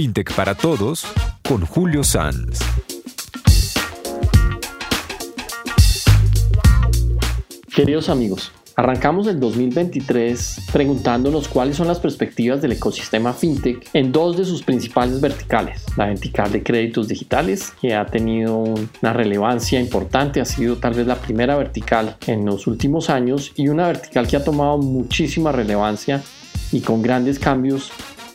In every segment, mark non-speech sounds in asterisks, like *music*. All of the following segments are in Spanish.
FinTech para Todos con Julio Sanz. Queridos amigos, Arrancamos el 2023 preguntándonos cuáles son las perspectivas del ecosistema fintech en dos de sus principales verticales. La vertical de créditos digitales, que ha tenido una relevancia importante, ha sido tal vez la primera vertical en los últimos años y una vertical que ha tomado muchísima relevancia y con grandes cambios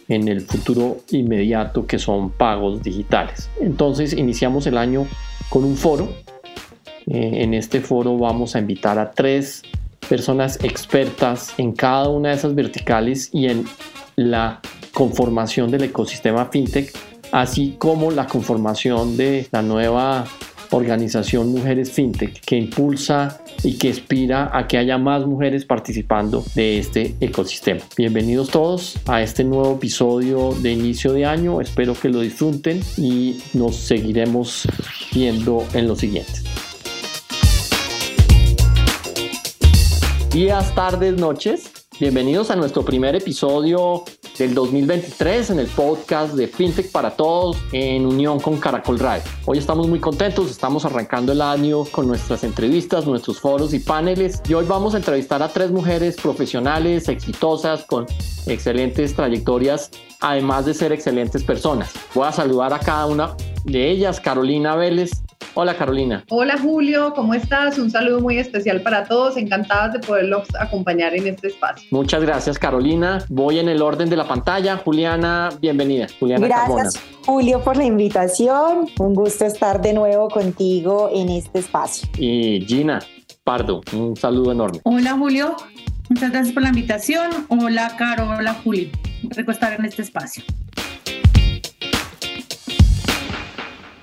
en el futuro inmediato que son pagos digitales. Entonces iniciamos el año con un foro. Eh, en este foro vamos a invitar a tres personas expertas en cada una de esas verticales y en la conformación del ecosistema fintech, así como la conformación de la nueva organización Mujeres FinTech que impulsa y que aspira a que haya más mujeres participando de este ecosistema. Bienvenidos todos a este nuevo episodio de inicio de año. Espero que lo disfruten y nos seguiremos viendo en los siguientes. días, tardes, noches. Bienvenidos a nuestro primer episodio del 2023 en el podcast de FinTech para Todos en unión con Caracol Radio. Hoy estamos muy contentos, estamos arrancando el año con nuestras entrevistas, nuestros foros y paneles y hoy vamos a entrevistar a tres mujeres profesionales, exitosas, con excelentes trayectorias, además de ser excelentes personas. Voy a saludar a cada una de ellas, Carolina Vélez, Hola Carolina. Hola Julio, ¿cómo estás? Un saludo muy especial para todos, encantadas de poderlos acompañar en este espacio. Muchas gracias Carolina. Voy en el orden de la pantalla. Juliana, bienvenida. Juliana gracias Julio por la invitación. Un gusto estar de nuevo contigo en este espacio. Y Gina Pardo, un saludo enorme. Hola Julio, muchas gracias por la invitación. Hola Caro, hola Julio. Rico estar en este espacio.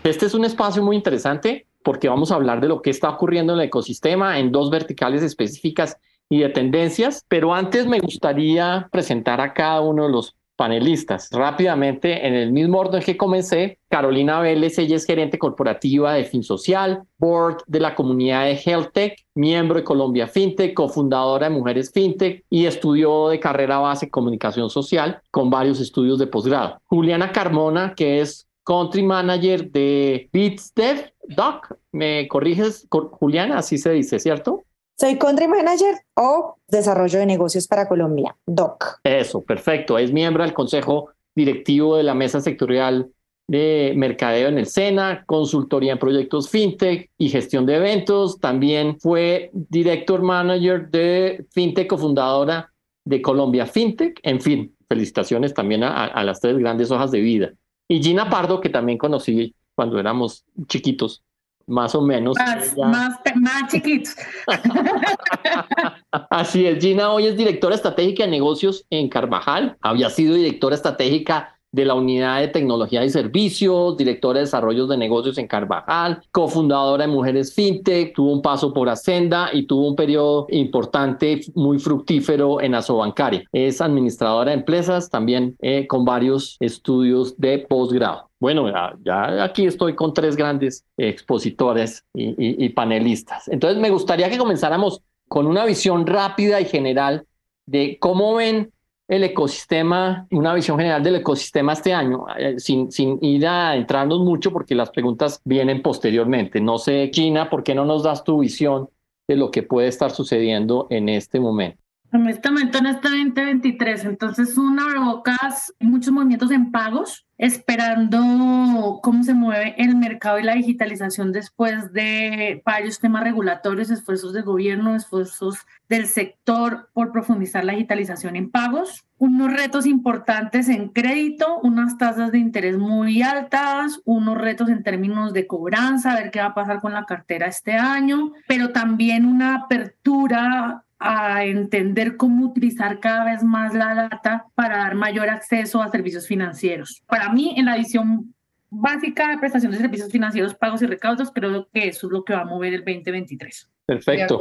Este es un espacio muy interesante porque vamos a hablar de lo que está ocurriendo en el ecosistema en dos verticales específicas y de tendencias, pero antes me gustaría presentar a cada uno de los panelistas. Rápidamente, en el mismo orden que comencé, Carolina Vélez, ella es gerente corporativa de FinSocial, board de la comunidad de HealthTech, miembro de Colombia FinTech, cofundadora de Mujeres FinTech y estudió de carrera base comunicación social con varios estudios de posgrado. Juliana Carmona, que es country manager de BeatsDev. Doc, ¿me corriges, Juliana? Así se dice, ¿cierto? Soy country manager o desarrollo de negocios para Colombia, DOC. Eso, perfecto. Es miembro del consejo directivo de la mesa sectorial de mercadeo en el SENA, consultoría en proyectos fintech y gestión de eventos. También fue director manager de fintech cofundadora de Colombia Fintech. En fin, felicitaciones también a las tres grandes hojas de vida. Y Gina Pardo, que también conocí cuando éramos chiquitos, más o menos. Más, más, más chiquitos. *laughs* Así es, Gina hoy es directora estratégica de negocios en Carvajal. Había sido directora estratégica de la Unidad de Tecnología y Servicios, directora de Desarrollos de Negocios en Carvajal, cofundadora de Mujeres FinTech, tuvo un paso por Ascenda y tuvo un periodo importante, muy fructífero en Asobancaria. Es administradora de empresas, también eh, con varios estudios de posgrado. Bueno, ya, aquí estoy con tres grandes expositores y panelistas. Entonces, me gustaría que comenzáramos con una visión rápida y general de cómo ven el ecosistema, una visión general del ecosistema este año, eh, sin, sin ir a entrarnos mucho porque las preguntas vienen posteriormente. No sé, China, ¿por qué no nos das tu visión de lo que puede estar sucediendo en este momento? En este momento, en este 2023, entonces una abrebocas muchos movimientos en pagos, esperando cómo se mueve el mercado y la digitalización después de varios temas regulatorios, esfuerzos del gobierno, esfuerzos del sector por profundizar la digitalización en pagos, unos retos importantes en crédito, unas tasas de interés muy altas, unos retos en términos de cobranza, a ver qué va a pasar con la cartera este año, pero también una apertura a entender cómo utilizar cada vez más la data para dar mayor acceso a servicios financieros. Para mí, en la visión básica de prestación de servicios financieros, pagos y recaudos, creo que eso es lo que va a mover el 2023. Perfecto.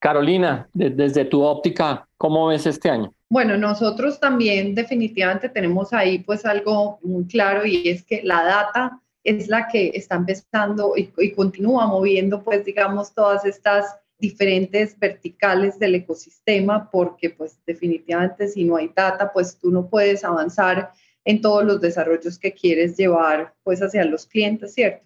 Carolina, desde tu óptica, ¿cómo ves este año? Bueno, nosotros también definitivamente tenemos ahí pues algo muy claro y es que la data es la que está empezando y, y continúa moviendo pues digamos todas estas diferentes verticales del ecosistema porque pues definitivamente si no hay data pues tú no puedes avanzar en todos los desarrollos que quieres llevar pues hacia los clientes, ¿cierto?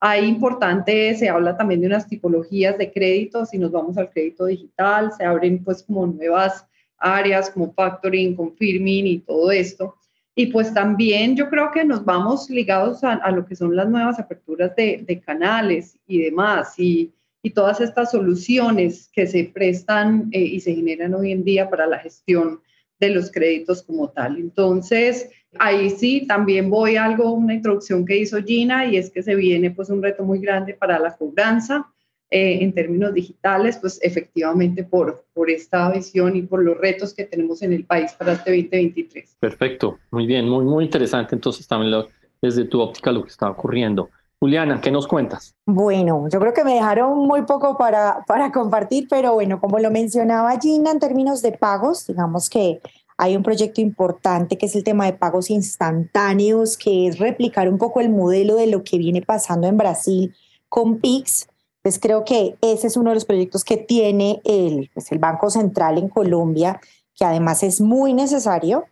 Hay importante, se habla también de unas tipologías de créditos, si nos vamos al crédito digital, se abren pues como nuevas áreas como factoring, confirming y todo esto. Y pues también yo creo que nos vamos ligados a, lo que son las nuevas aperturas de, canales y demás, y, todas estas soluciones que se prestan eh, y se generan hoy en día para la gestión de los créditos como tal. Entonces, ahí sí, también voy a algo, una introducción que hizo Gina, y es que se viene pues un reto muy grande para la cobranza eh, en términos digitales, pues efectivamente por, por esta visión y por los retos que tenemos en el país para este 2023. Perfecto, muy bien, muy, muy interesante entonces también desde tu óptica lo que está ocurriendo. Juliana, ¿qué nos cuentas? Bueno, yo creo que me dejaron muy poco para, para compartir, pero bueno, como lo mencionaba Gina, en términos de pagos, digamos que hay un proyecto importante que es el tema de pagos instantáneos, que es replicar un poco el modelo de lo que viene pasando en Brasil con PIX, pues creo que ese es uno de los proyectos que tiene el, pues el Banco Central en Colombia, que además es muy necesario.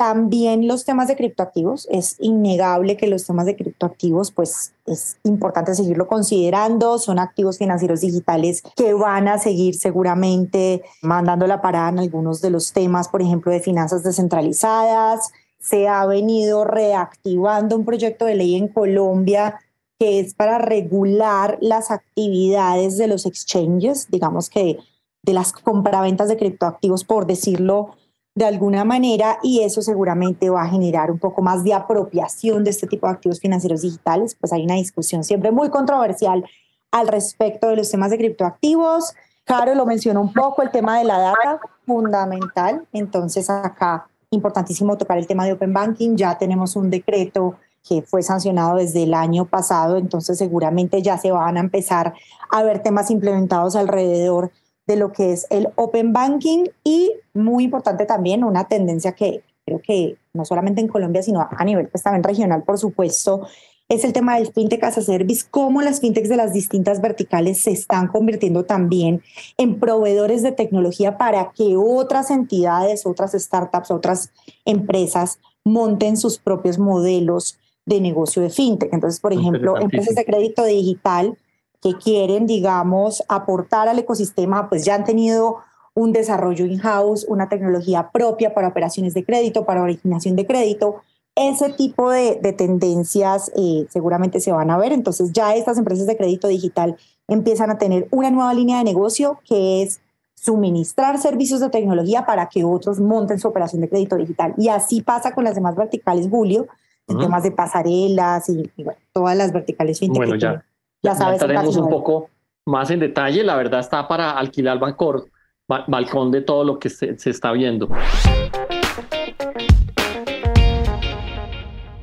También los temas de criptoactivos, es innegable que los temas de criptoactivos, pues es importante seguirlo considerando, son activos financieros digitales que van a seguir seguramente mandando la parada en algunos de los temas, por ejemplo, de finanzas descentralizadas. Se ha venido reactivando un proyecto de ley en Colombia que es para regular las actividades de los exchanges, digamos que de las compraventas de criptoactivos, por decirlo de alguna manera, y eso seguramente va a generar un poco más de apropiación de este tipo de activos financieros digitales. Pues hay una discusión siempre muy controversial al respecto de los temas de criptoactivos. Caro lo mencionó un poco, el tema de la data, fundamental. Entonces acá, importantísimo tocar el tema de Open Banking. Ya tenemos un decreto que fue sancionado desde el año pasado, entonces seguramente ya se van a empezar a ver temas implementados alrededor de lo que es el Open Banking y muy importante también una tendencia que creo que no solamente en Colombia, sino a nivel pues también regional, por supuesto, es el tema del fintech as a service, cómo las fintechs de las distintas verticales se están convirtiendo también en proveedores de tecnología para que otras entidades, otras startups, otras empresas monten sus propios modelos de negocio de fintech. Entonces, por ejemplo, empresas de crédito digital que quieren, digamos, aportar al ecosistema, pues ya han tenido un desarrollo in-house, una tecnología propia para operaciones de crédito, para originación de crédito. Ese tipo de, tendencias eh, seguramente se van a ver. Entonces ya estas empresas de crédito digital empiezan a tener una nueva línea de negocio que es suministrar servicios de tecnología para que otros monten su operación de crédito digital. Y así pasa con las demás verticales, Julio, en temas de pasarelas y, todas las verticales fintech. Bueno, ya, ya, sabes. estaremos un poco más en detalle. La verdad está para alquilar balcón, balcón de todo lo que se, se está viendo.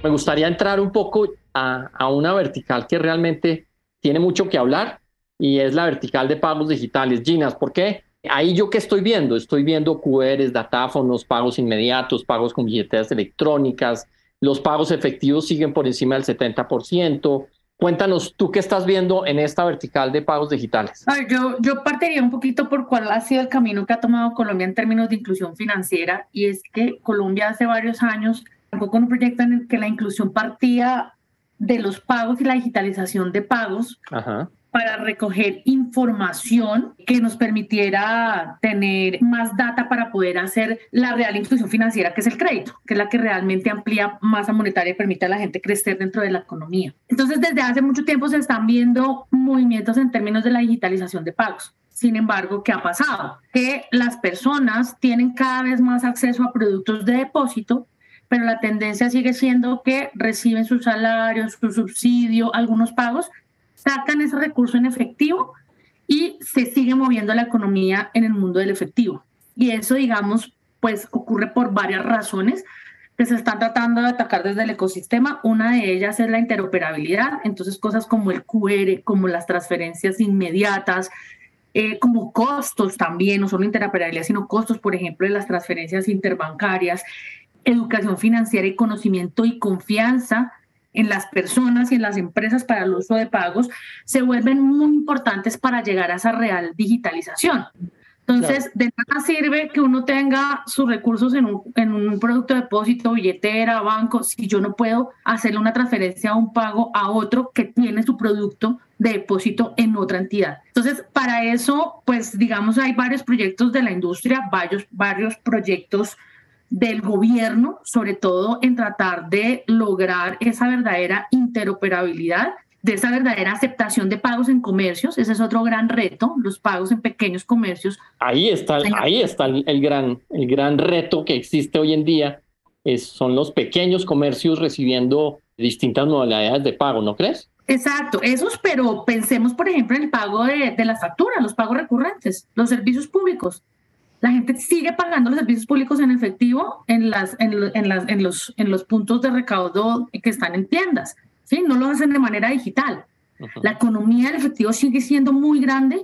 Me gustaría entrar un poco a, a, una vertical que realmente tiene mucho que hablar y es la vertical de pagos digitales. Ginas, ¿por qué? Ahí yo qué estoy viendo? Estoy viendo QRs, datáfonos, pagos inmediatos, pagos con billeteras electrónicas, los pagos efectivos siguen por encima del 70%. Cuéntanos, ¿tú qué estás viendo en esta vertical de pagos digitales? yo, yo partiría un poquito por cuál ha sido el camino que ha tomado Colombia en términos de inclusión financiera, y es que Colombia hace varios años arrancó con un proyecto en el que la inclusión partía de los pagos y la digitalización de pagos, Ajá para recoger información que nos permitiera tener más data para poder hacer la real inclusión financiera, que es el crédito, que es la que realmente amplía masa monetaria y permite a la gente crecer dentro de la economía. Entonces, desde hace mucho tiempo se están viendo movimientos en términos de la digitalización de pagos. Sin embargo, ¿qué ha pasado? Que las personas tienen cada vez más acceso a productos de depósito pero la tendencia sigue siendo que reciben su salario, su subsidio, algunos pagos, sacan ese recurso en efectivo y se sigue moviendo la economía en el mundo del efectivo. Y eso, digamos, pues ocurre por varias razones que se están tratando de atacar desde el ecosistema. Una de ellas es la interoperabilidad, entonces cosas como el QR, como las transferencias inmediatas, eh, como costos también, no solo interoperabilidad, sino costos, por ejemplo, de las transferencias interbancarias, educación financiera y conocimiento y confianza en las personas y en las empresas para el uso de pagos se vuelven muy importantes para llegar a esa real digitalización. Entonces, de nada sirve que uno tenga sus recursos en un, en un producto de depósito, billetera, banco, si yo no puedo hacerle una transferencia o un pago a otro que tiene su producto de depósito en otra entidad. Entonces, para eso, pues digamos, hay varios proyectos de la industria, varios, varios proyectos del gobierno, sobre todo en tratar de lograr esa verdadera interoperabilidad de esa verdadera aceptación de pagos en comercios. Ese es otro gran reto, los pagos en pequeños comercios. Ahí está, ahí está el, gran, el gran reto que existe hoy en día. Es, son los pequeños comercios recibiendo distintas modalidades de pago, ¿no crees? Exacto, esos, pero pensemos, por ejemplo, en el pago de, de las facturas, los pagos recurrentes, los servicios públicos. La gente sigue pagando los servicios públicos en efectivo en, las, en, en, las, en, los, en los puntos de recaudo que están en tiendas. ¿sí? No lo hacen de manera digital. La economía del efectivo sigue siendo muy grande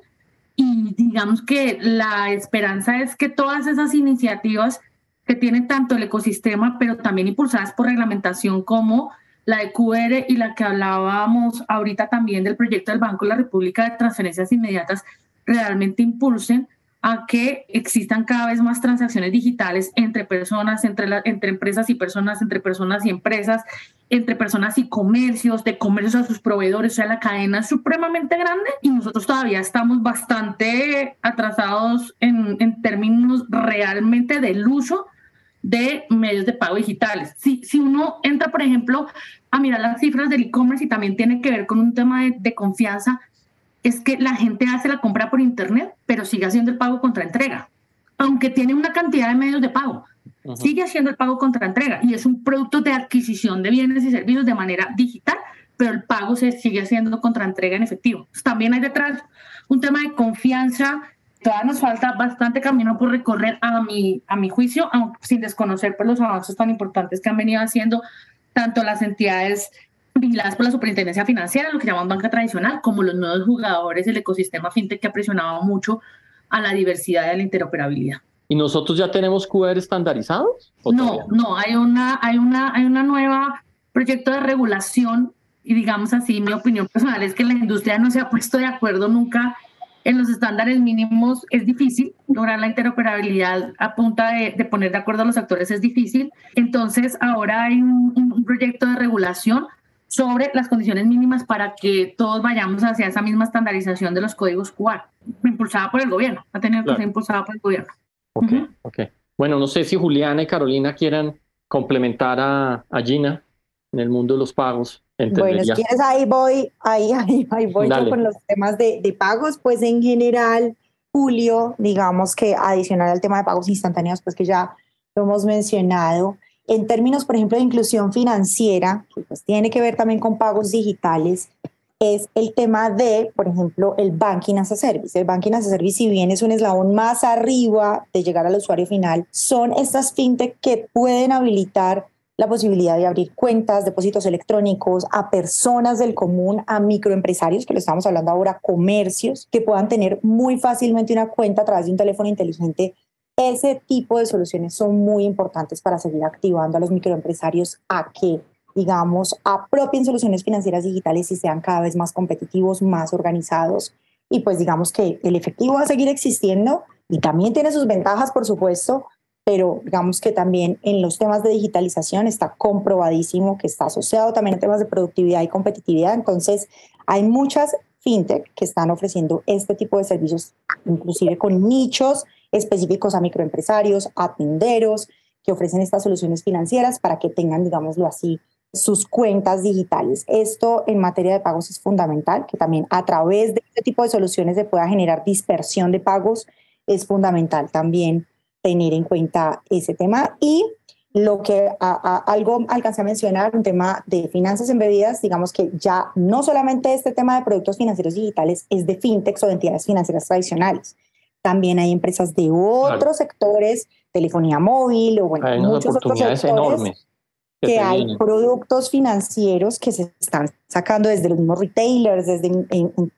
y digamos que la esperanza es que todas esas iniciativas que tienen tanto el ecosistema, pero también impulsadas por reglamentación como la de QR y la que hablábamos ahorita también del proyecto del Banco de la República de Transferencias Inmediatas, realmente impulsen a que existan cada vez más transacciones digitales entre personas, entre, entre empresas y personas, entre personas y empresas, entre personas y comercios, de comercios a sus proveedores, o sea, la cadena es supremamente grande y nosotros todavía estamos bastante atrasados en, en términos realmente del uso de medios de pago digitales. Si, si uno entra, por ejemplo, a mirar las cifras del e-commerce y también tiene que ver con un tema de, de confianza, es que la gente hace la compra por internet, pero sigue haciendo el pago contra entrega, aunque tiene una cantidad de medios de pago. Sigue haciendo el pago contra entrega y es un producto de adquisición de bienes y servicios de manera digital, pero el pago se sigue haciendo contra entrega en efectivo. También hay detrás un tema de confianza. Todavía nos falta bastante camino por recorrer a mi, a mi juicio, aunque sin desconocer pues, los avances tan importantes que han venido haciendo tanto las entidades vigiladas por la superintendencia financiera, lo que llamamos banca tradicional, como los nuevos jugadores del ecosistema fintech que ha presionado mucho a la diversidad y a la interoperabilidad. ¿Y nosotros ya tenemos QR estandarizados? No, no, hay una, hay una, hay una nueva proyecto de regulación y digamos así, mi opinión personal es que la industria no se ha puesto de acuerdo nunca en los estándares mínimos. Es difícil lograr la interoperabilidad a punta de, poner de acuerdo a los actores, es difícil. Entonces, ahora hay un, un proyecto de regulación sobre las condiciones mínimas para que todos vayamos hacia esa misma estandarización de los códigos QR, impulsada por el gobierno, ha tenido que ser impulsada por el gobierno. Ok, ok. Bueno, no sé si Juliana y Carolina quieran complementar a, a Gina en el mundo de los pagos. Bueno, si quieres ahí voy, ahí, ahí, ahí voy yo con los temas de, de pagos, pues en general, Julio, digamos que adicional al tema de pagos instantáneos, pues que ya lo hemos mencionado, en términos, por ejemplo, de inclusión financiera, que pues tiene que ver también con pagos digitales, es el tema de, por ejemplo, el banking as a service. El banking as a service, si bien es un eslabón más arriba de llegar al usuario final, son estas fintech que pueden habilitar la posibilidad de abrir cuentas, depósitos electrónicos a personas del común, a microempresarios, que lo estamos hablando ahora, comercios, que puedan tener muy fácilmente una cuenta a través de un teléfono inteligente ese tipo de soluciones son muy importantes para seguir activando a los microempresarios a que, digamos, apropien soluciones financieras digitales y sean cada vez más competitivos, más organizados. Y pues digamos que el efectivo va a seguir existiendo y también tiene sus ventajas, por supuesto, pero digamos que también en los temas de digitalización está comprobadísimo que está asociado también a temas de productividad y competitividad. Entonces, hay muchas fintech que están ofreciendo este tipo de servicios, inclusive con nichos específicos a microempresarios, a tenderos, que ofrecen estas soluciones financieras para que tengan, digámoslo así, sus cuentas digitales. Esto en materia de pagos es fundamental, que también a través de este tipo de soluciones se pueda generar dispersión de pagos. Es fundamental también tener en cuenta ese tema. Y lo que algo alcancé a mencionar, un tema de finanzas embebidas, digamos que ya no solamente este tema de productos financieros digitales es de fintechs o de entidades financieras tradicionales, también hay empresas de otros sectores, telefonía móvil o bueno, muchos otros sectores enormes que, hay productos financieros que se están sacando desde los mismos retailers, desde,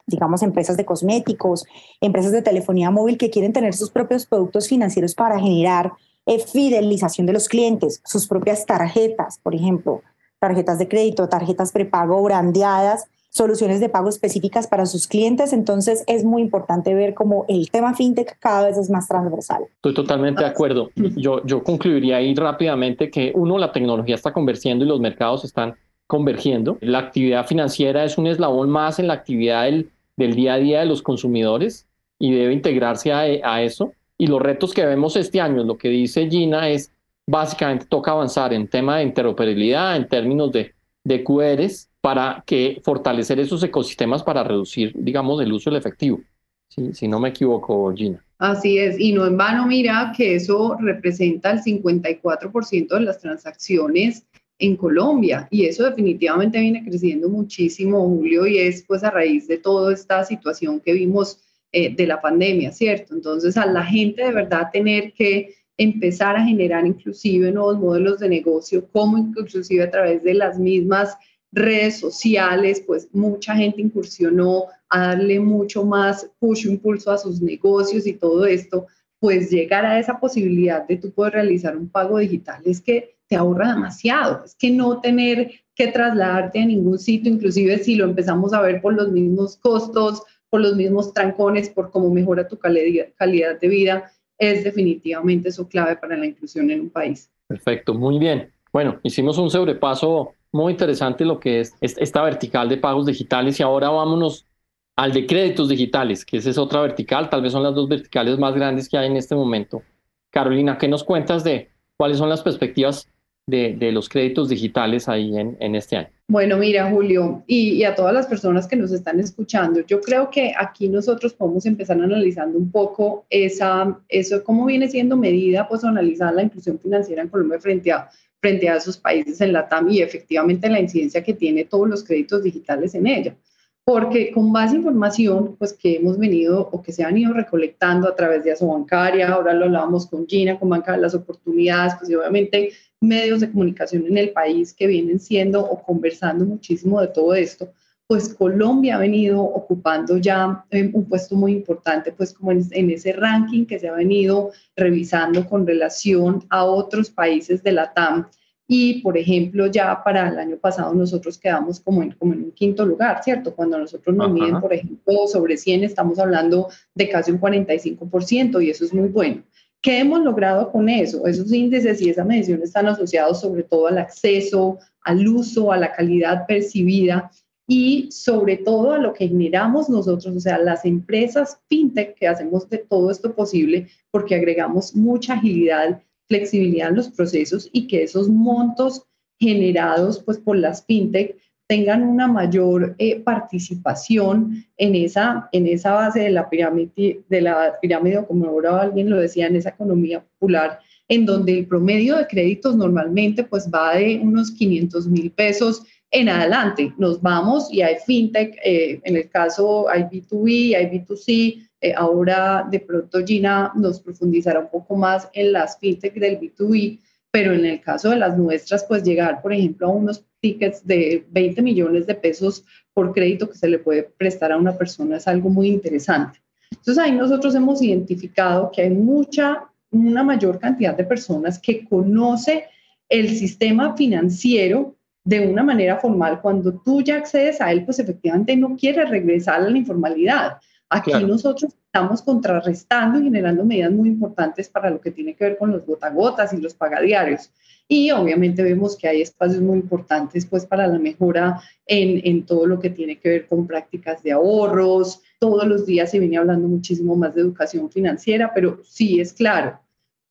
digamos, empresas de cosméticos, empresas de telefonía móvil que quieren tener sus propios productos financieros para generar eh, fidelización de los clientes, sus propias tarjetas, por ejemplo, tarjetas de crédito, tarjetas prepago brandeadas soluciones de pago específicas para sus clientes. Entonces es muy importante ver cómo el tema fintech cada vez es más transversal. Estoy totalmente de acuerdo. Yo, yo concluiría ahí rápidamente que uno, la tecnología está convergiendo y los mercados están convergiendo. La actividad financiera es un eslabón más en la actividad del, del día a día de los consumidores y debe integrarse a, a eso. Y los retos que vemos este año, lo que dice Gina, es básicamente toca avanzar en tema de interoperabilidad, en términos de, de QRs, para que fortalecer esos ecosistemas para reducir, digamos, el uso del efectivo. Si, si no me equivoco, Gina. Así es, y no en vano mira que eso representa el 54% de las transacciones en Colombia y eso definitivamente viene creciendo muchísimo, Julio, y es pues a raíz de toda esta situación que vimos eh, de la pandemia, ¿cierto? Entonces a la gente de verdad tener que empezar a generar inclusive nuevos modelos de negocio, como inclusive a través de las mismas redes sociales, pues mucha gente incursionó a darle mucho más push, impulso a sus negocios y todo esto, pues llegar a esa posibilidad de tú poder realizar un pago digital es que te ahorra demasiado, es que no tener que trasladarte a ningún sitio, inclusive si lo empezamos a ver por los mismos costos, por los mismos trancones, por cómo mejora tu calidad de vida, es definitivamente eso clave para la inclusión en un país. Perfecto, muy bien. Bueno, hicimos un sobrepaso muy interesante lo que es esta vertical de pagos digitales y ahora vámonos al de créditos digitales, que esa es otra vertical, tal vez son las dos verticales más grandes que hay en este momento. Carolina, ¿qué nos cuentas de cuáles son las perspectivas de, de los créditos digitales ahí en, en, este año? Bueno, mira, Julio, y, y, a todas las personas que nos están escuchando, yo creo que aquí nosotros podemos empezar analizando un poco esa, eso, cómo viene siendo medida, pues analizar la inclusión financiera en Colombia frente a frente a esos países en la TAM y efectivamente la incidencia que tiene todos los créditos digitales en ella. Porque con más información pues, que hemos venido o que se han ido recolectando a través de Asobancaria, ahora lo hablábamos con Gina, con Banca de las Oportunidades, pues obviamente medios de comunicación en el país que vienen siendo o conversando muchísimo de todo esto, pues Colombia ha venido ocupando ya eh, un puesto muy importante, pues como en, en, ese ranking que se ha venido revisando con relación a otros países de la TAM. Y, por ejemplo, ya para el año pasado nosotros quedamos como en, como en un quinto lugar, ¿cierto? Cuando nosotros nos miden, por ejemplo, sobre 100, estamos hablando de casi un 45% y eso es muy bueno. ¿Qué hemos logrado con eso? Esos índices y esa medición están asociados sobre todo al acceso, al uso, a la calidad percibida y sobre todo a lo que generamos nosotros, o sea, las empresas fintech que hacemos de todo esto posible porque agregamos mucha agilidad, flexibilidad en los procesos y que esos montos generados pues por las fintech tengan una mayor eh, participación en esa, en esa base de la pirámide, de la pirámide, como ahora alguien lo decía, en esa economía popular, en donde el promedio de créditos normalmente pues va de unos 500 mil pesos en adelante. Nos vamos y hay fintech, eh, en el caso hay B2B, hay B2C, eh, ahora de pronto Gina nos profundizará un poco más en las fintech del B2B, pero en el caso de las nuestras, pues llegar, por ejemplo, a unos tickets de 20 millones de pesos por crédito que se le puede prestar a una persona es algo muy interesante. Entonces ahí nosotros hemos identificado que hay mucha, una mayor cantidad de personas que conoce el sistema financiero de una manera formal, cuando tú ya accedes a él, pues efectivamente no quieres regresar a la informalidad. Aquí nosotros estamos contrarrestando y generando medidas muy importantes para lo que tiene que ver con los gotagotas y los pagadiarios. Y obviamente vemos que hay espacios muy importantes pues para la mejora en, en todo lo que tiene que ver con prácticas de ahorros. Todos los días se viene hablando muchísimo más de educación financiera, pero sí es claro,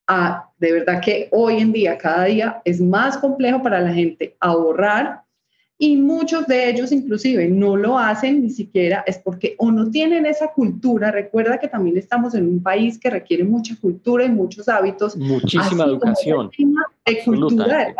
a, de verdad que hoy en día, cada día, es más complejo para la gente ahorrar y muchos de ellos inclusive no lo hacen ni siquiera es porque o no tienen esa cultura. Recuerda que también estamos en un país que requiere mucha cultura y muchos hábitos. Muchísima educación. De cultura de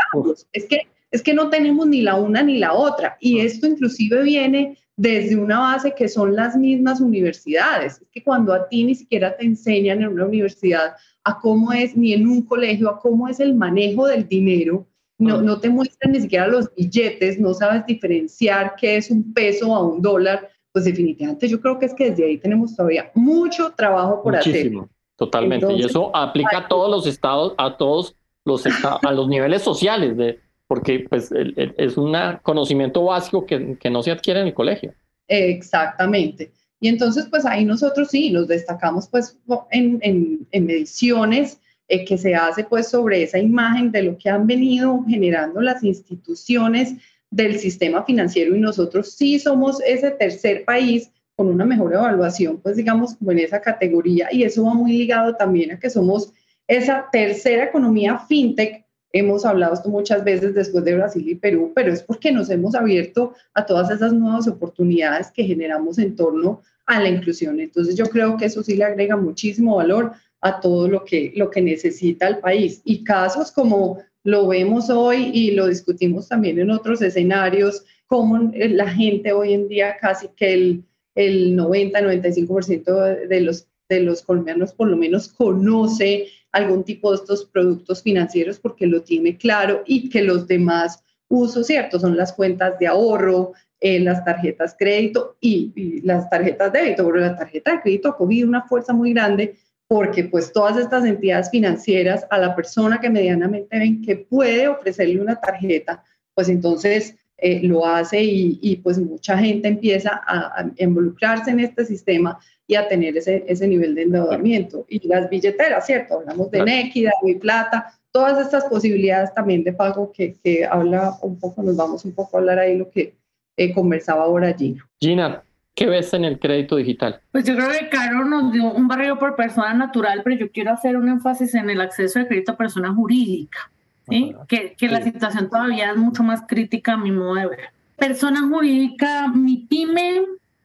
Es que, es que no tenemos ni la una ni la otra. Y esto inclusive viene desde una base que son las mismas universidades. Es que cuando a ti ni siquiera te enseñan en una universidad a cómo es, ni en un colegio, a cómo es el manejo del dinero, no, no te muestran ni siquiera los billetes, no sabes diferenciar qué es un peso a un dólar, pues definitivamente yo creo que es que desde ahí tenemos todavía mucho trabajo por Muchísimo, hacer. Totalmente, y eso aplica a todos los estados, a todos los a los niveles sociales de, porque pues es un conocimiento básico que, que no se adquiere en el colegio. Exactamente. Y entonces, pues ahí nosotros sí nos destacamos pues en, en, en mediciones eh, que se hace pues sobre esa imagen de lo que han venido generando las instituciones del sistema financiero y nosotros sí somos ese tercer país con una mejor evaluación, pues digamos como en esa categoría y eso va muy ligado también a que somos esa tercera economía fintech. Hemos hablado esto muchas veces después de Brasil y Perú, pero es porque nos hemos abierto a todas esas nuevas oportunidades que generamos en torno a la inclusión. Entonces yo creo que eso sí le agrega muchísimo valor a todo lo que, lo que necesita el país. Y casos como lo vemos hoy y lo discutimos también en otros escenarios, como la gente hoy en día casi que el, el 90-95% de los, de los colombianos por lo menos conoce algún tipo de estos productos financieros porque lo tiene claro y que los demás usos, ¿cierto? Son las cuentas de ahorro, eh, las tarjetas crédito y, y, las tarjetas débito, pero la tarjeta de crédito ha cogido una fuerza muy grande porque pues todas estas entidades financieras a la persona que medianamente ven que puede ofrecerle una tarjeta, pues entonces eh, lo hace y, pues mucha gente empieza a, involucrarse en este sistema y a tener ese, ese nivel de endeudamiento. Y las billeteras, ¿cierto? Hablamos de Nequi, de Plata, todas estas posibilidades también de pago que, que, habla un poco, nos vamos un poco a hablar ahí lo que eh, conversaba ahora Gina. Gina, ¿Qué ves en el crédito digital? Pues yo creo que Caro nos dio un barrio por persona natural, pero yo quiero hacer un énfasis en el acceso de crédito a persona jurídica, ¿sí? que, que la situación todavía es mucho más crítica a mi modo de ver. Persona jurídica, mi pyme,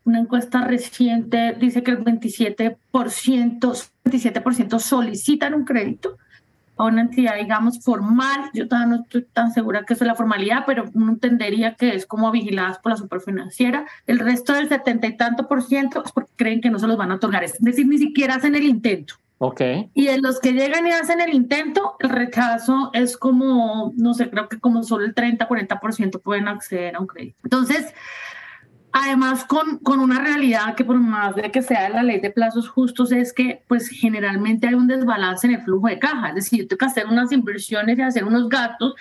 una encuesta reciente dice que el 27%, 27% solicitan un crédito a una entidad, digamos, formal. Yo todavía no estoy tan segura que eso es la formalidad, pero uno entendería que es como vigiladas por la superfinanciera. El resto del setenta y tanto por ciento es porque creen que no se los van a otorgar. Es decir, ni siquiera hacen el intento. Ok. Y de los que llegan y hacen el intento, el rechazo es como, no sé, creo que como solo el 30, 40% pueden acceder a un crédito. Entonces, Además, con, con, una realidad que por más de que sea la ley de plazos justos, es que pues generalmente hay un desbalance en el flujo de caja. Es decir, yo tengo que hacer unas inversiones y hacer unos gastos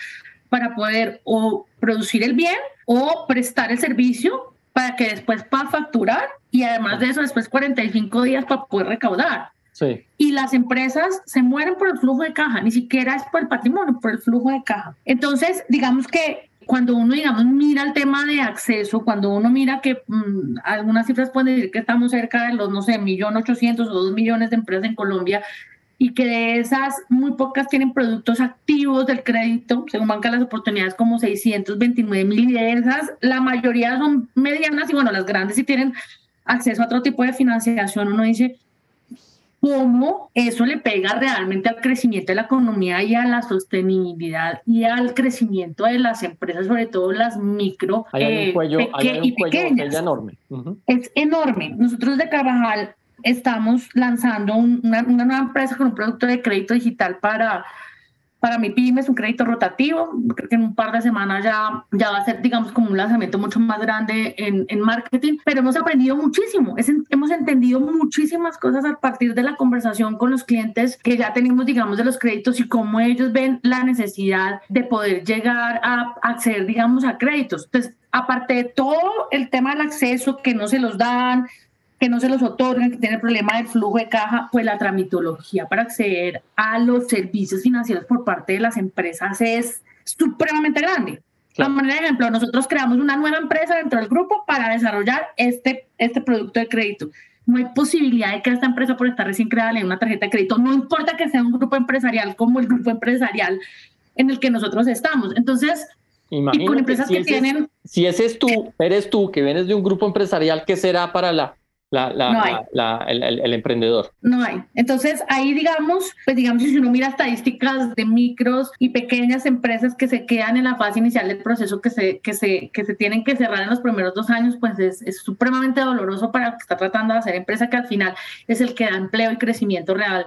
para poder o producir el bien o prestar el servicio para que después pueda facturar y además de eso después 45 días para poder recaudar. Sí. Y las empresas se mueren por el flujo de caja, ni siquiera es por el patrimonio, por el flujo de caja. Entonces, digamos que cuando uno, digamos, mira el tema de acceso, cuando uno mira que mm, algunas cifras pueden decir que estamos cerca de los, no sé, millón ochocientos o dos millones de empresas en Colombia y que de esas muy pocas tienen productos activos del crédito, según Banca las oportunidades como 629 mil y de esas la mayoría son medianas y bueno, las grandes sí tienen acceso a otro tipo de financiación, uno dice, cómo eso le pega realmente al crecimiento de la economía y a la sostenibilidad y al crecimiento de las empresas, sobre todo las micro hay un eh, hay un cuello Es enorme. Es enorme. Nosotros de Carvajal estamos lanzando una, una nueva empresa con un producto de crédito digital para para mi pyme es un crédito rotativo. Creo que en un par de semanas ya, ya va a ser, digamos, como un lanzamiento mucho más grande en, en marketing. Pero hemos aprendido muchísimo. Es, hemos entendido muchísimas cosas a partir de la conversación con los clientes que ya tenemos, digamos, de los créditos y cómo ellos ven la necesidad de poder llegar a acceder, digamos, a créditos. Entonces, aparte de todo el tema del acceso que no se los dan, que no se los otorgan, que tienen problema del flujo de caja, pues la tramitología para acceder a los servicios financieros por parte de las empresas es supremamente grande. La manera de ejemplo, nosotros creamos una nueva empresa dentro del grupo para desarrollar este, este producto de crédito. No hay posibilidad de que esta empresa, por estar recién creada, le dé una tarjeta de crédito. No importa que sea un grupo empresarial como el grupo empresarial en el que nosotros estamos. Entonces, y con empresas que tienen... si ese es tú, eres tú, que vienes de un grupo empresarial, ¿qué será para la la, la, el, emprendedor. No hay. Entonces, ahí digamos, pues digamos, si uno mira estadísticas de micros y pequeñas empresas que se quedan en la fase inicial del proceso, que se, que se, que se tienen que cerrar en los primeros dos años, pues es, es supremamente doloroso para el que está tratando de hacer empresa, que al final es el que da empleo y crecimiento real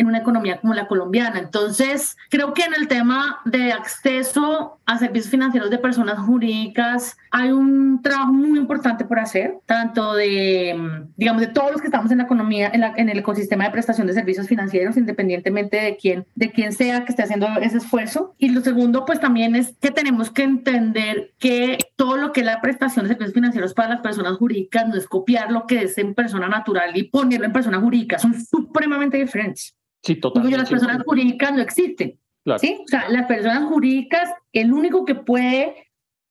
en una economía como la colombiana. Entonces, creo que en el tema de acceso a servicios financieros de personas jurídicas hay un trabajo muy importante por hacer, tanto de, digamos, de todos los que estamos en la economía, en, en el ecosistema de prestación de servicios financieros, independientemente de quién, de quién sea que esté haciendo ese esfuerzo. Y lo segundo, pues también es que tenemos que entender que todo lo que es la prestación de servicios financieros para las personas jurídicas no es copiar lo que es en persona natural y ponerlo en persona jurídica, son supremamente diferentes. Sí, totalmente. las personas jurídicas no existen. ¿sí? O sea, las personas jurídicas, el único que puede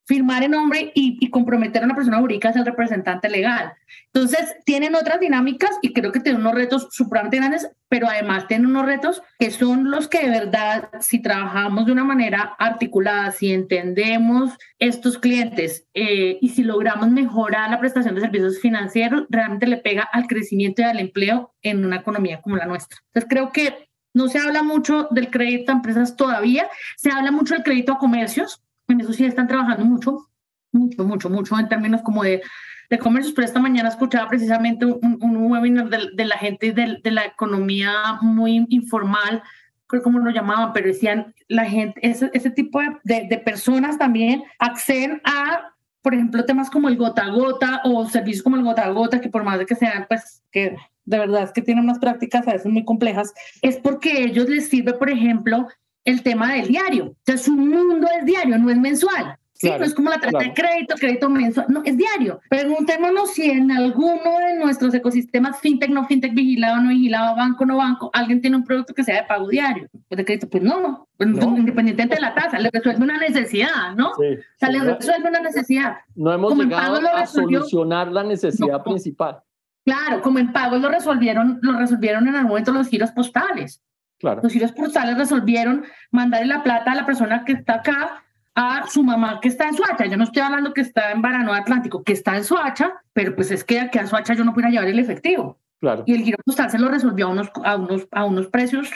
firmar en nombre y, comprometer a una persona jurídica es el representante legal. Entonces, tienen otras dinámicas y creo que tienen unos retos supremamente pero además tienen unos retos que son los que de verdad, si trabajamos de una manera articulada, si entendemos estos clientes eh, y si logramos mejorar la prestación de servicios financieros, realmente le pega al crecimiento y al empleo en una economía como la nuestra. Entonces, creo que no se habla mucho del crédito a empresas todavía, se habla mucho del crédito a comercios, en eso sí están trabajando mucho, mucho, mucho, mucho en términos como de, de comercios, pero esta mañana escuchaba precisamente un, webinar de, la gente de, la economía muy informal, creo como lo llamaban, pero decían la gente, ese, ese tipo de, de personas también acceden a por ejemplo, temas como el gota a gota o servicios como el gota a gota, que por más de que sean, pues, que de verdad es que tienen unas prácticas a veces muy complejas, es porque ellos les sirve, por ejemplo, el tema del diario. Sea, su mundo es diario, no es mensual. Sí, no es como la tarjeta de crédito, crédito mensual, no, es diario. Preguntémonos si en alguno de nuestros ecosistemas, fintech, no fintech, vigilado, no vigilado, banco, no banco, alguien tiene un producto que sea de pago diario. Pues de crédito, pues no, pues no. independientemente de la tasa, le resuelve una necesidad, ¿no? Sí, o sea, le resuelve una necesidad. No hemos llegado a solucionar la necesidad principal. Claro, como en pagos lo resolvieron, lo resolvieron en algún momento los giros postales. Los giros postales resolvieron mandarle la plata a la persona que está acá a su mamá que está en Suacha. Yo no estoy hablando que está en Baranoa Atlántico, que está en Suacha, pero pues es que aquí a Suacha yo no pudiera llevar el efectivo. Claro. Y el giro postal se lo resolvió a unos, a unos, a unos precios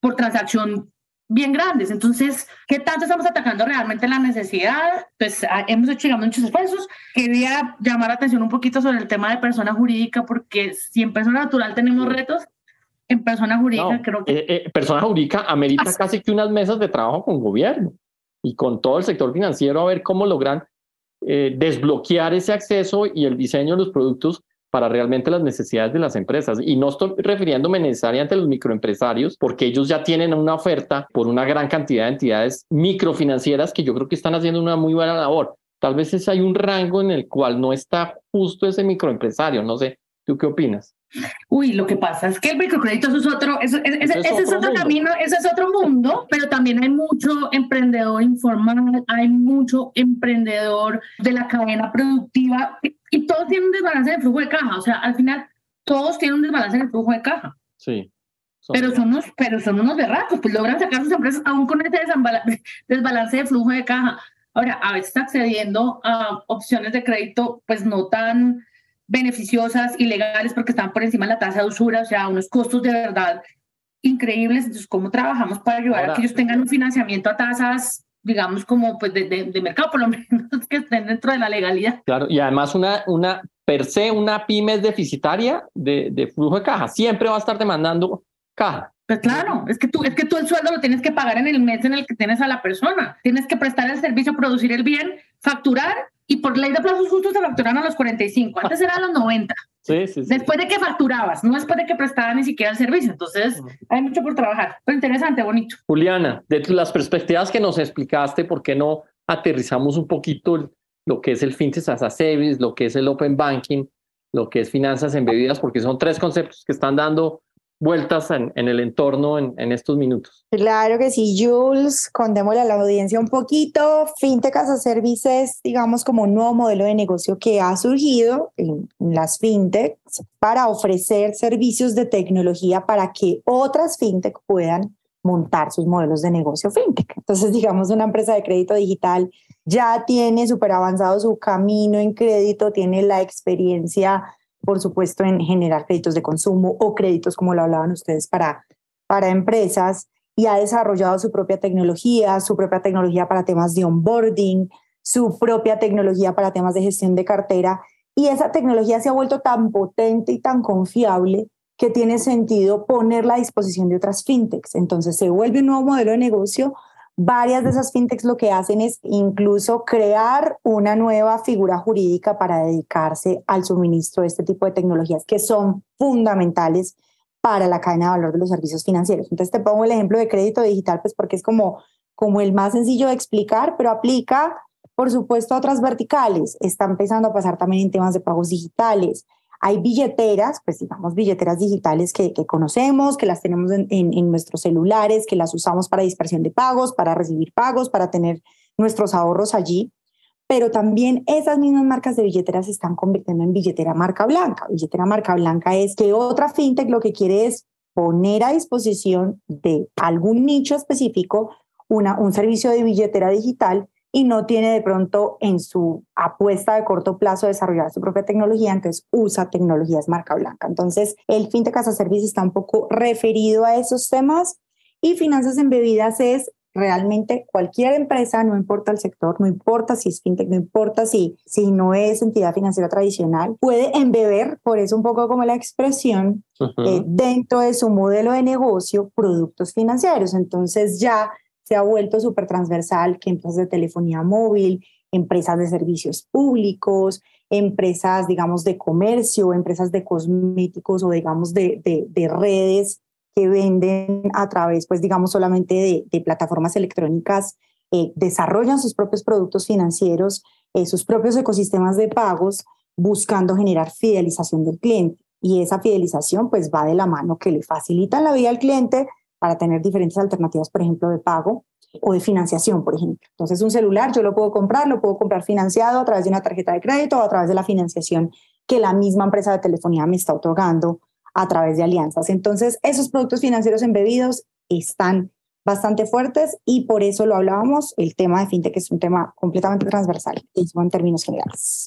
por transacción bien grandes. Entonces, ¿qué tanto estamos atacando realmente la necesidad? Pues ah, hemos hecho digamos, muchos esfuerzos. Quería llamar la atención un poquito sobre el tema de persona jurídica, porque si en persona natural tenemos retos, en persona jurídica, creo que. Eh, eh, persona jurídica amerita casi que unas mesas de trabajo con gobierno y con todo el sector financiero a ver cómo logran eh, desbloquear ese acceso y el diseño de los productos para realmente las necesidades de las empresas. Y no estoy refiriéndome necesariamente a los microempresarios, porque ellos ya tienen una oferta por una gran cantidad de entidades microfinancieras que yo creo que están haciendo una muy buena labor. Tal vez hay un rango en el cual no está justo ese microempresario. No sé, ¿tú qué opinas? Uy, lo que pasa es que el microcrédito es otro, ese, es otro, camino, ese es otro mundo, pero también hay mucho emprendedor informal, hay mucho emprendedor de la cadena productiva y todos tienen un desbalance de flujo de caja. O sea, al final todos tienen un desbalance de flujo de caja. Sí. pero son unos, pero son unos berracos, pues logran sacar sus empresas aún con ese *laughs* desbalance de flujo de caja. Ahora, a veces accediendo a opciones de crédito, pues no tan beneficiosas y legales porque están por encima de la tasa de usura, o sea, unos costos de verdad increíbles. Entonces, ¿cómo trabajamos para ayudar a que ellos tengan un financiamiento a tasas, digamos, como pues de, de, mercado, por lo *laughs* menos que estén dentro de la legalidad? Claro, y además una, una per se, una pyme es deficitaria de, de flujo de caja, siempre va a estar demandando caja. Pues claro, es que tú, es que tú el sueldo lo tienes que pagar en el mes en el que tienes a la persona. Tienes que prestar el servicio, producir el bien, facturar y por ley de plazos justos se facturan a los 45. Antes era a los 90. *laughs* Sí, sí, Después de que facturabas, no después de que prestabas ni siquiera el servicio. Entonces, hay mucho por trabajar. Pero interesante, bonito. Juliana, de las perspectivas que nos explicaste, ¿por qué no aterrizamos un poquito lo que es el fintech as a service, lo que es el open banking, lo que es finanzas embebidas? Porque son tres conceptos que están dando vueltas en, el entorno en, estos minutos. Claro que sí, Jules, contémosle a la audiencia un poquito. FinTech as a Services, digamos, como un nuevo modelo de negocio que ha surgido en, las FinTechs para ofrecer servicios de tecnología para que otras FinTech puedan montar sus modelos de negocio FinTech. Entonces, digamos, una empresa de crédito digital ya tiene súper avanzado su camino en crédito, tiene la experiencia por supuesto, en generar créditos de consumo o créditos, como lo hablaban ustedes, para, para empresas y ha desarrollado su propia tecnología, su propia tecnología para temas de onboarding, su propia tecnología para temas de gestión de cartera. Y esa tecnología se ha vuelto tan potente y tan confiable que tiene sentido ponerla a disposición de otras fintechs. Entonces se vuelve un nuevo modelo de negocio. Varias de esas fintechs lo que hacen es incluso crear una nueva figura jurídica para dedicarse al suministro de este tipo de tecnologías que son fundamentales para la cadena de valor de los servicios financieros. Entonces te pongo el ejemplo de crédito digital, pues porque es como, como el más sencillo de explicar, pero aplica, por supuesto, a otras verticales. Está empezando a pasar también en temas de pagos digitales. Hay billeteras, pues digamos billeteras digitales que, conocemos, que las tenemos en, en, nuestros celulares, que las usamos para dispersión de pagos, para recibir pagos, para tener nuestros ahorros allí. Pero también esas mismas marcas de billeteras se están convirtiendo en billetera marca blanca. Billetera marca blanca es que otra fintech lo que quiere es poner a disposición de algún nicho específico una, un servicio de billetera digital y no tiene de pronto en su apuesta de corto plazo desarrollar su propia tecnología, entonces usa tecnologías marca blanca. Entonces, el fintech as a service está un poco referido a esos temas y finanzas en bebidas es realmente cualquier empresa, no importa el sector, no importa si es fintech, no importa si, si no es entidad financiera tradicional, puede embeber, por eso un poco como la expresión, eh, dentro de su modelo de negocio, productos financieros. Entonces ya se ha vuelto súper transversal que empresas de telefonía móvil, empresas de servicios públicos, empresas, digamos, de comercio, empresas de cosméticos o, digamos, de, de, redes que venden a través, pues, digamos, solamente de, plataformas electrónicas, eh, desarrollan sus propios productos financieros, eh, sus propios ecosistemas de pagos, buscando generar fidelización del cliente. Y esa fidelización, pues, va de la mano que le facilita la vida al cliente, para tener diferentes alternativas, por ejemplo, de pago o de financiación, por ejemplo. Entonces, un celular yo lo puedo comprar, lo puedo comprar financiado a través de una tarjeta de crédito o a través de la financiación que la misma empresa de telefonía me está otorgando a través de alianzas. Entonces, esos productos financieros embebidos están bastante fuertes y por eso lo hablábamos, el tema de fintech es un tema completamente transversal, en términos generales.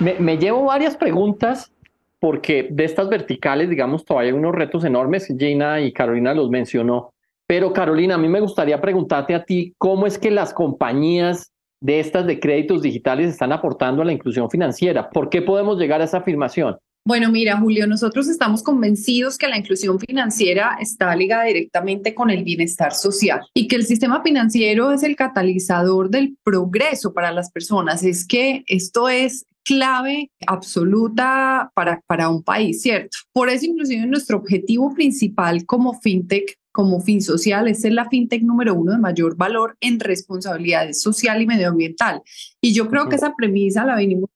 Me, me llevo varias preguntas porque de estas verticales, digamos, todavía hay unos retos enormes. Gina y Carolina los mencionó. Pero Carolina, a mí me gustaría preguntarte a ti, ¿cómo es que las compañías de estas de créditos digitales están aportando a la inclusión financiera? ¿Por qué podemos llegar a esa afirmación? Bueno, mira, Julio, nosotros estamos convencidos que la inclusión financiera está ligada directamente con el bienestar social y que el sistema financiero es el catalizador del progreso para las personas. Es que esto es clave absoluta para, para un país, ¿cierto? Por eso, inclusive, nuestro objetivo principal como fintech como fin social es ser la fintech número uno de mayor valor en responsabilidad social y medioambiental. Y yo creo que esa premisa la venimos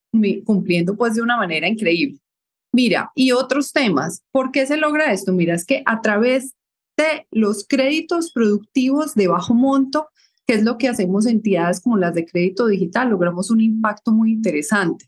cumpliendo pues de una manera increíble. Mira, y otros temas, ¿por qué se logra esto? Mira, es que a través de los créditos productivos de bajo monto, que es lo que hacemos entidades como las de crédito digital, logramos un impacto muy interesante.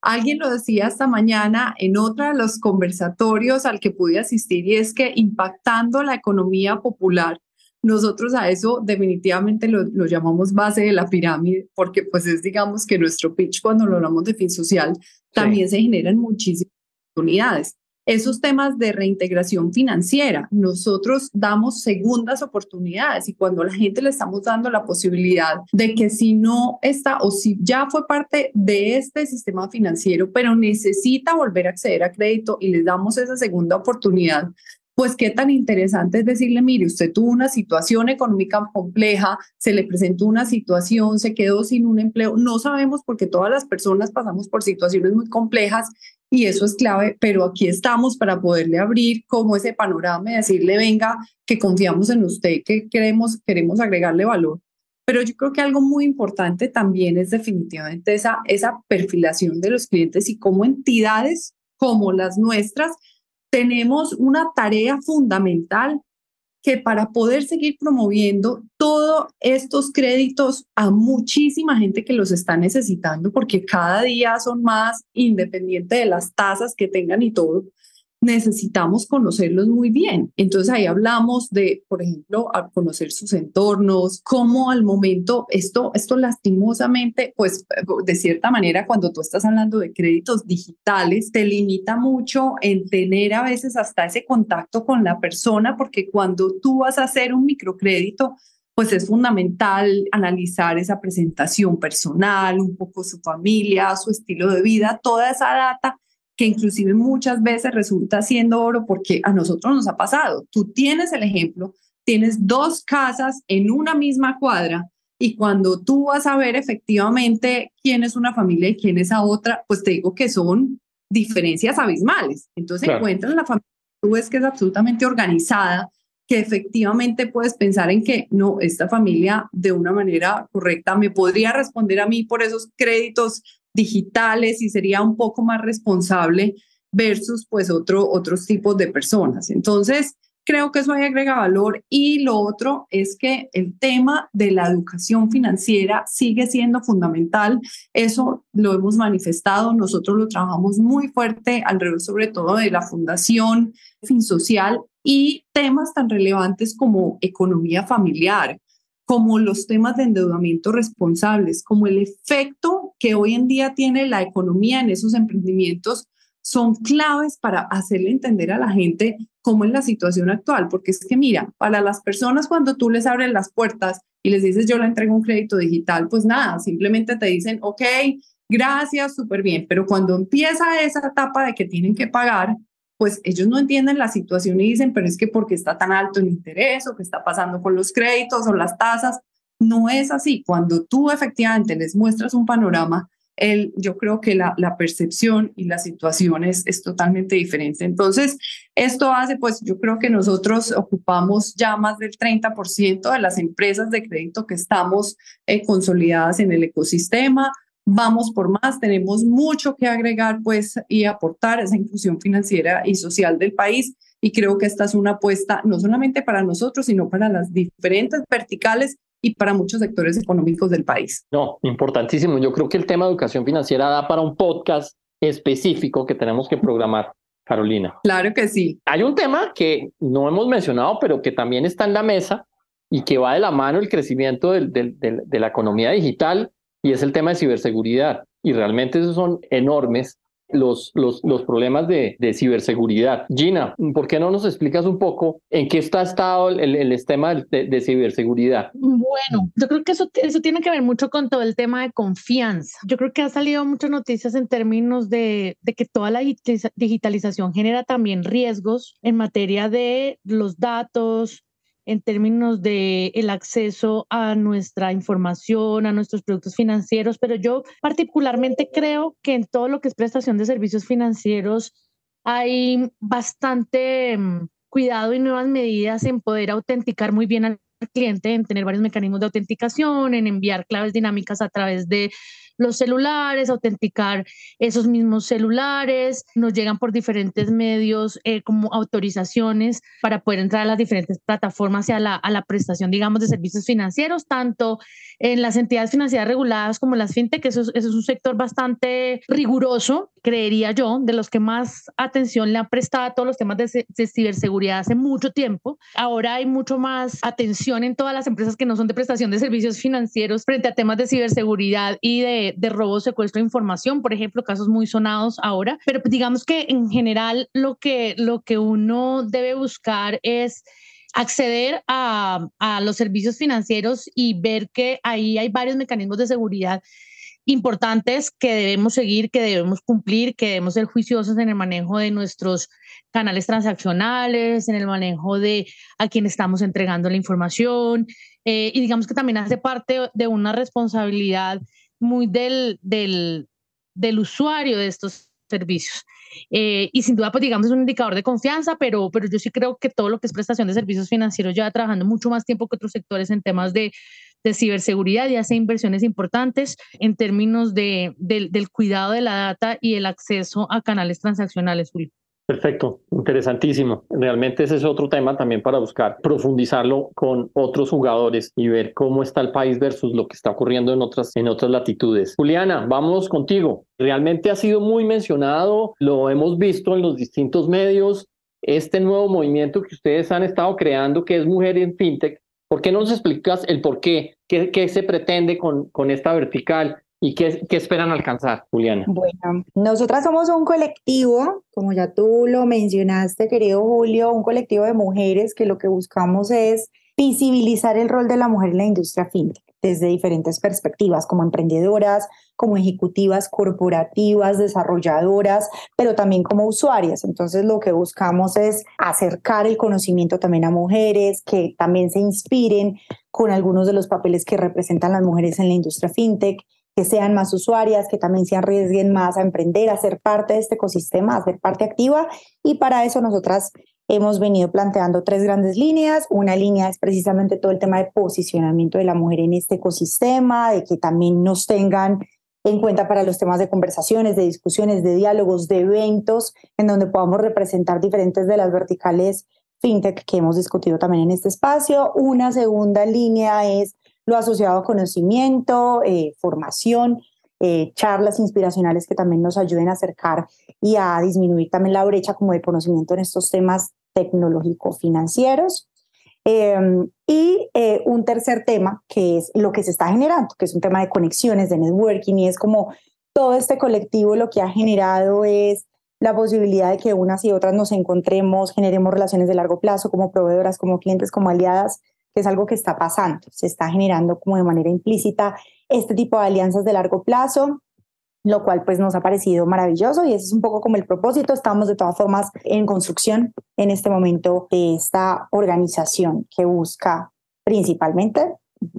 Alguien lo decía esta mañana en otro de los conversatorios al que pude asistir y es que impactando la economía popular, nosotros a eso definitivamente lo, llamamos base de la pirámide porque pues es digamos que nuestro pitch cuando lo hablamos de fin social también se generan muchísimas oportunidades esos temas de reintegración financiera. Nosotros damos segundas oportunidades y cuando la gente le estamos dando la posibilidad de que si no está o si ya fue parte de este sistema financiero, pero necesita volver a acceder a crédito y les damos esa segunda oportunidad, pues qué tan interesante es decirle, mire, usted tuvo una situación económica compleja, se le presentó una situación, se quedó sin un empleo, no sabemos porque todas las personas pasamos por situaciones muy complejas y eso es clave, pero aquí estamos para poderle abrir como ese panorama y decirle, venga, que confiamos en usted, que queremos, queremos agregarle valor. Pero yo creo que algo muy importante también es definitivamente esa, esa perfilación de los clientes y cómo entidades como las nuestras tenemos una tarea fundamental que para poder seguir promoviendo todos estos créditos a muchísima gente que los está necesitando, porque cada día son más, independiente de las tasas que tengan y todo, necesitamos conocerlos muy bien. Entonces ahí hablamos de, por ejemplo, conocer sus entornos, cómo al momento esto, esto lastimosamente, pues de cierta manera cuando tú estás hablando de créditos digitales, te limita mucho en tener a veces hasta ese contacto con la persona, porque cuando tú vas a hacer un microcrédito, pues es fundamental analizar esa presentación personal, un poco su familia, su estilo de vida, toda esa data que inclusive muchas veces resulta siendo oro porque a nosotros nos ha pasado. Tú tienes el ejemplo, tienes dos casas en una misma cuadra y cuando tú vas a ver efectivamente quién es una familia y quién es a otra, pues te digo que son diferencias abismales. Entonces encuentras la familia, tú ves que es absolutamente organizada, que efectivamente puedes pensar en que no, esta familia de una manera correcta me podría responder a mí por esos créditos digitales y sería un poco más responsable versus pues otro, otros tipos de personas. Entonces, creo que eso ahí agrega valor. Y lo otro es que el tema de la educación financiera sigue siendo fundamental. Eso lo hemos manifestado, nosotros lo trabajamos muy fuerte alrededor sobre todo de la Fundación Fin Social y temas tan relevantes como economía familiar, como los temas de endeudamiento responsables, como el efecto que hoy en día tiene la economía en esos emprendimientos son claves para hacerle entender a la gente cómo es la situación actual, porque es que mira, para las personas cuando tú les abres las puertas y les dices yo le entrego un crédito digital, pues nada, simplemente te dicen, ok, gracias, súper bien, pero cuando empieza esa etapa de que tienen que pagar, pues ellos no entienden la situación y dicen, pero es que porque está tan alto el interés o qué está pasando con los créditos o las tasas, no es así. Cuando tú efectivamente les muestras un panorama, el, yo creo que la, percepción y la situación es, totalmente diferente. Entonces, esto hace, pues yo creo que nosotros ocupamos ya más del 30% de las empresas de crédito que estamos eh, consolidadas en el ecosistema. Vamos por más, tenemos mucho que agregar pues y aportar esa inclusión financiera y social del país y creo que esta es una apuesta no solamente para nosotros, sino para las diferentes verticales y para muchos sectores económicos del país. No, importantísimo. Yo creo que el tema de educación financiera da para un podcast específico que tenemos que programar. Carolina. Claro que sí. Hay un tema que no hemos mencionado, pero que también está en la mesa y que va de la mano el crecimiento del, del, de la economía digital y es el tema de ciberseguridad. Y realmente esos son enormes los, los, los problemas de, de, ciberseguridad. Gina, ¿por qué no nos explicas un poco en qué está estado el, el, tema de, ciberseguridad? Bueno, yo creo que eso, eso tiene que ver mucho con todo el tema de confianza. Yo creo que ha salido muchas noticias en términos de, de que toda la digitalización genera también riesgos en materia de los datos, en términos de el acceso a nuestra información, a nuestros productos financieros, pero yo particularmente creo que en todo lo que es prestación de servicios financieros hay bastante mm, cuidado y nuevas medidas en poder autenticar muy bien al cliente, en tener varios mecanismos de autenticación, en enviar claves dinámicas a través de los celulares, autenticar esos mismos celulares, nos llegan por diferentes medios eh, como autorizaciones para poder entrar a las diferentes plataformas y a la, a la prestación, digamos, de servicios financieros, tanto en las entidades financieras reguladas como las fintech, eso es, eso es un sector bastante riguroso, creería yo, de los que más atención le han prestado a todos los temas de, de ciberseguridad hace mucho tiempo. Ahora hay mucho más atención en todas las empresas que no son de prestación de servicios financieros frente a temas de ciberseguridad y de de, robo, secuestro de información, por ejemplo, casos muy sonados ahora, pero pues digamos que en general lo que, lo que uno debe buscar es acceder a, a los servicios financieros y ver que ahí hay varios mecanismos de seguridad importantes que debemos seguir, que debemos cumplir, que debemos ser juiciosos en el manejo de nuestros canales transaccionales, en el manejo de a quién estamos entregando la información. Eh, y digamos que también hace parte de una responsabilidad muy del, del, del usuario de estos servicios. Eh, y sin duda, pues digamos, es un indicador de confianza, pero, pero yo sí creo que todo lo que es prestación de servicios financieros lleva trabajando mucho más tiempo que otros sectores en temas de, de ciberseguridad y hace inversiones importantes en términos de, del cuidado de la data y el acceso a canales transaccionales. Perfecto, interesantísimo. Realmente ese es otro tema también para buscar profundizarlo con otros jugadores y ver cómo está el país versus lo que está ocurriendo en otras, en otras latitudes. Juliana, vamos contigo. Realmente ha sido muy mencionado, lo hemos visto en los distintos medios, este nuevo movimiento que ustedes han estado creando, que es Mujer en FinTech. ¿Por qué no nos explicas el por qué? ¿Qué, qué se pretende con, con esta vertical? ¿Y qué, qué, esperan alcanzar, Juliana? Bueno, nosotras somos un colectivo, como ya tú lo mencionaste, querido Julio, un colectivo de mujeres que lo que buscamos es visibilizar el rol de la mujer en la industria fintech. desde diferentes perspectivas, como emprendedoras, como ejecutivas corporativas, desarrolladoras, pero también como usuarias. Entonces lo que buscamos es acercar el conocimiento también a mujeres, que también se inspiren con algunos de los papeles que representan las mujeres en la industria fintech que sean más usuarias, que también se arriesguen más a emprender, a ser parte de este ecosistema, a ser parte activa. Y para eso nosotras hemos venido planteando tres grandes líneas. Una línea es precisamente todo el tema de posicionamiento de la mujer en este ecosistema, de que también nos tengan en cuenta para los temas de conversaciones, de discusiones, de diálogos, de eventos, en donde podamos representar diferentes de las verticales fintech que hemos discutido también en este espacio. Una segunda línea es lo asociado a conocimiento, eh, formación, eh, charlas inspiracionales que también nos ayuden a acercar y a disminuir también la brecha como de conocimiento en estos temas tecnológico-financieros. Em, y eh, un tercer tema, que es lo que se está generando, que es un tema de conexiones, de networking, y es como todo este colectivo lo que ha generado es la posibilidad de que unas y otras nos encontremos, generemos relaciones de largo plazo como proveedoras, como clientes, como aliadas, que es algo que está pasando. Se está generando como de manera implícita este tipo de alianzas de largo plazo, lo cual pues nos ha parecido maravilloso y ese es un poco como el propósito. Estamos de todas formas en construcción en este momento de esta organización que busca principalmente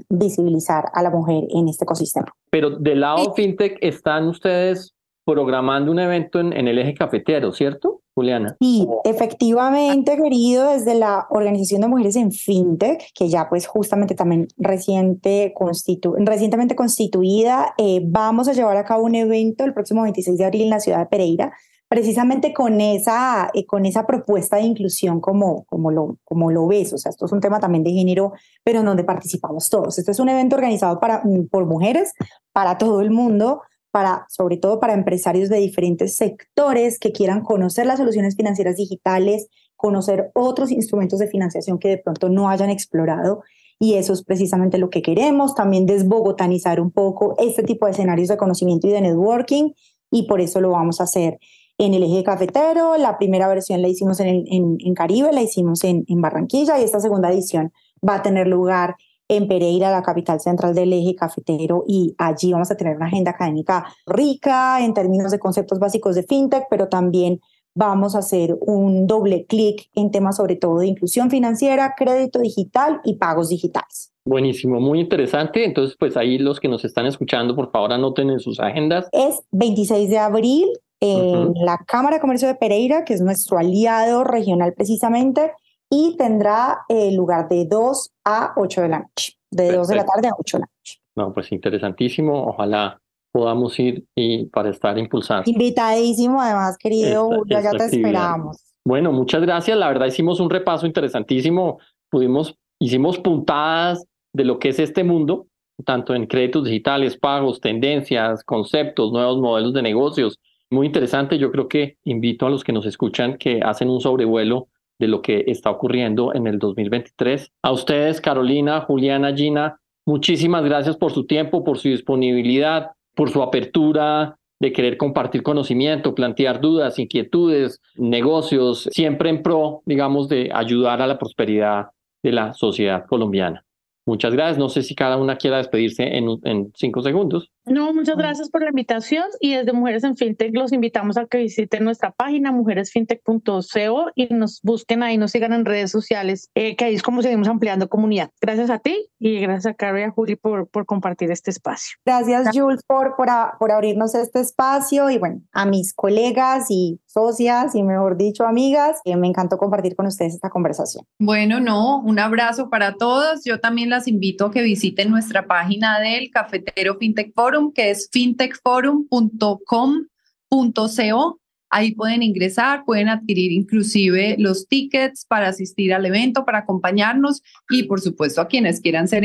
visibilizar a la mujer en este ecosistema. Pero del lado fintech están ustedes programando un evento en, en el eje cafetero, ¿cierto? Juliana. Sí, efectivamente, querido, desde la Organización de Mujeres en FinTech, que ya pues justamente también reciente constitu recientemente constituida, eh, vamos a llevar a cabo un evento el próximo 26 de abril en la ciudad de Pereira, precisamente con esa, eh, con esa propuesta de inclusión como, como, lo, como lo ves. O sea, esto es un tema también de género, pero en donde participamos todos. Este es un evento organizado para, por mujeres, para todo el mundo, para, sobre todo para empresarios de diferentes sectores que quieran conocer las soluciones financieras digitales, conocer otros instrumentos de financiación que de pronto no hayan explorado. Y eso es precisamente lo que queremos, también desbogotanizar un poco este tipo de escenarios de conocimiento y de networking, y por eso lo vamos a hacer en el eje cafetero. La primera versión la hicimos en, en, Caribe, la hicimos en, en Barranquilla, y esta segunda edición va a tener lugar en Pereira, la capital central del eje cafetero, y allí vamos a tener una agenda académica rica en términos de conceptos básicos de fintech, pero también vamos a hacer un doble clic en temas sobre todo de inclusión financiera, crédito digital y pagos digitales. Buenísimo, muy interesante. Entonces, pues ahí los que nos están escuchando, por favor, anoten en sus agendas. Es 26 de abril en la Cámara de Comercio de Pereira, que es nuestro aliado regional precisamente, y tendrá eh, lugar de 2 a 8 de la noche, de 2 de la tarde a 8 de la noche. No, pues interesantísimo. Ojalá podamos ir y para estar impulsando. Invitadísimo, además, querido Julio, ya te esperamos. Bueno, muchas gracias. La verdad hicimos un repaso interesantísimo. Pudimos, hicimos puntadas de lo que es este mundo, tanto en créditos digitales, pagos, tendencias, conceptos, nuevos modelos de negocios. Muy interesante. Yo creo que invito a los que nos escuchan que hacen un sobrevuelo de lo que está ocurriendo en el 2023. A ustedes, Carolina, Juliana, Gina, muchísimas gracias por su tiempo, por su disponibilidad, por su apertura de querer compartir conocimiento, plantear dudas, inquietudes, negocios, siempre en pro, digamos, de ayudar a la prosperidad de la sociedad colombiana. Muchas gracias. No sé si cada una quiera despedirse en, en cinco segundos. No, muchas gracias por la invitación y desde Mujeres en FinTech los invitamos a que visiten nuestra página mujeresfintech.co y nos busquen ahí, nos sigan en redes sociales, eh, que ahí es como seguimos ampliando comunidad. Gracias a ti y gracias a Carrie y a Juli por, por compartir este espacio. Gracias Jules por, por, por abrirnos este espacio y bueno, a mis colegas y socias y mejor dicho amigas, que me encantó compartir con ustedes esta conversación. Bueno, no, un abrazo para todos. Yo también las invito a que visiten nuestra página del Cafetero FinTech Forum que es fintechforum.com.co. Ahí pueden ingresar, pueden adquirir inclusive los tickets para asistir al evento, para acompañarnos y por supuesto a quienes quieran ser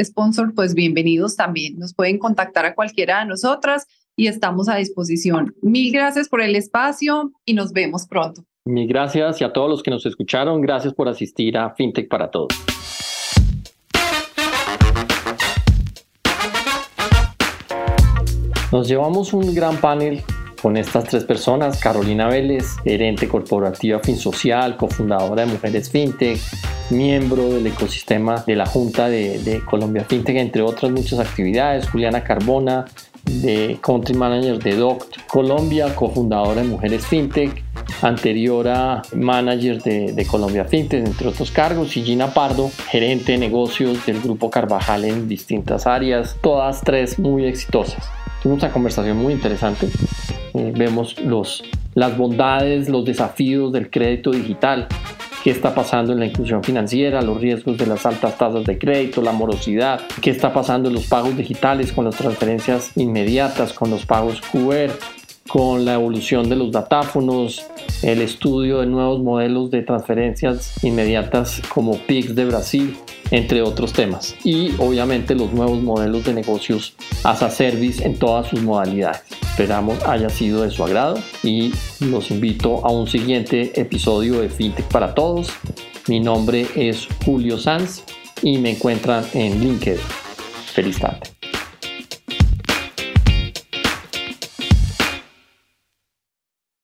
sponsor, pues bienvenidos también. Nos pueden contactar a cualquiera de nosotras y estamos a disposición. Mil gracias por el espacio y nos vemos pronto. Mil gracias y a todos los que nos escucharon, gracias por asistir a FinTech para Todos. Nos llevamos un gran panel con estas tres personas, Carolina Vélez, gerente corporativa FinSocial, cofundadora de Mujeres FinTech, miembro del ecosistema de la Junta de, Colombia FinTech, entre otras muchas actividades. Juliana Carbona, de Country Manager de DOCT Colombia, cofundadora de Mujeres FinTech, anterior a Manager de, de, Colombia FinTech, entre otros cargos, y Gina Pardo, gerente de negocios del Grupo Carvajal en distintas áreas, todas tres muy exitosas. Tuvimos una conversación muy interesante. Eh, vemos los, las bondades, los desafíos del crédito digital, qué está pasando en la inclusión financiera, los riesgos de las altas tasas de crédito, la morosidad, qué está pasando en los pagos digitales con las transferencias inmediatas, con los pagos QR, con la evolución de los datáfonos, el estudio de nuevos modelos de transferencias inmediatas como PIX de Brasil, entre otros temas. Y obviamente los nuevos modelos de negocios as a service en todas sus modalidades. Esperamos haya sido de su agrado y los invito a un siguiente episodio de FinTech para Todos. Mi nombre es Julio Sanz y me encuentran en LinkedIn. Feliz tarde.